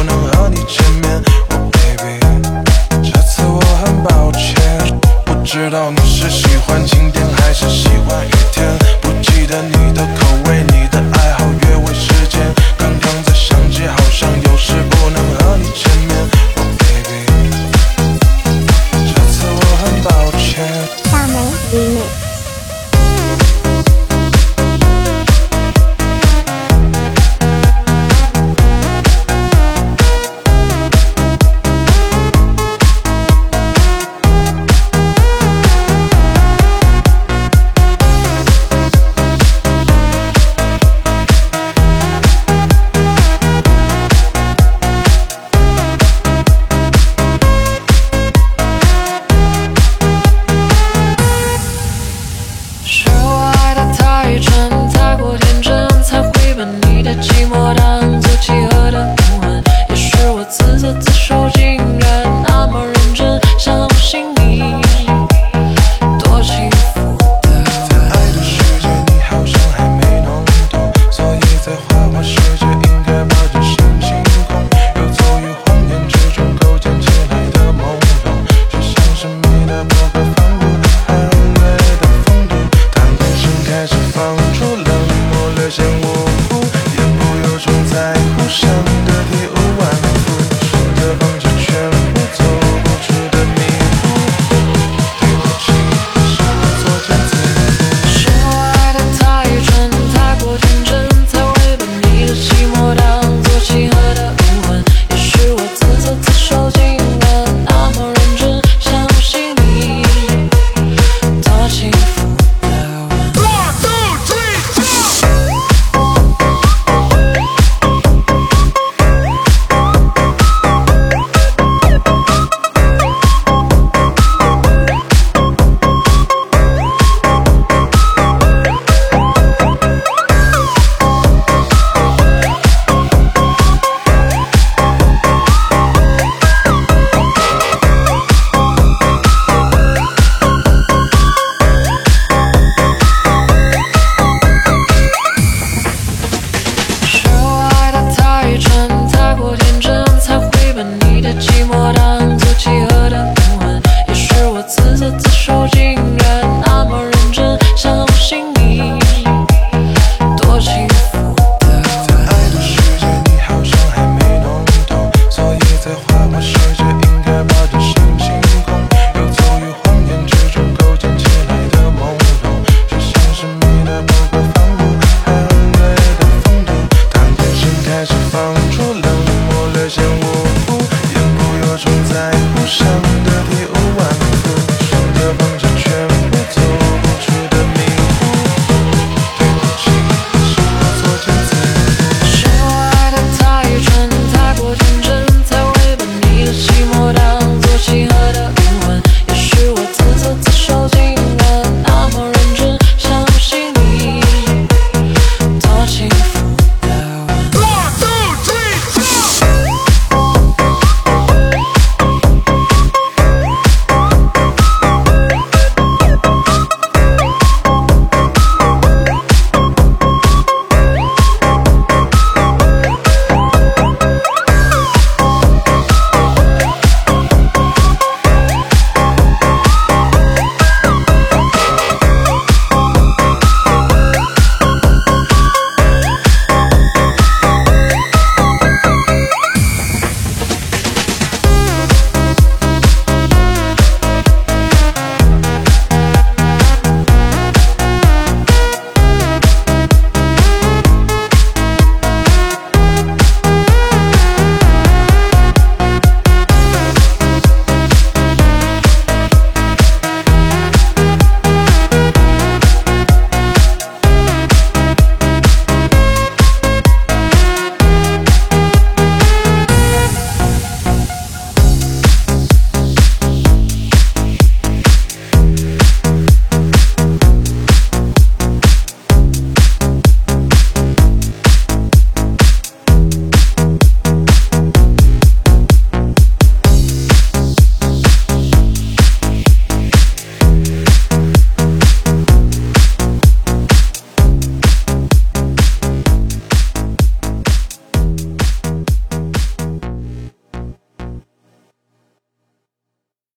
不能和你见面。寂寞当作契合的灵魂也是我自作自受竟然那么认真相信你。多的在爱的世界你好像还没弄懂所以在花花世界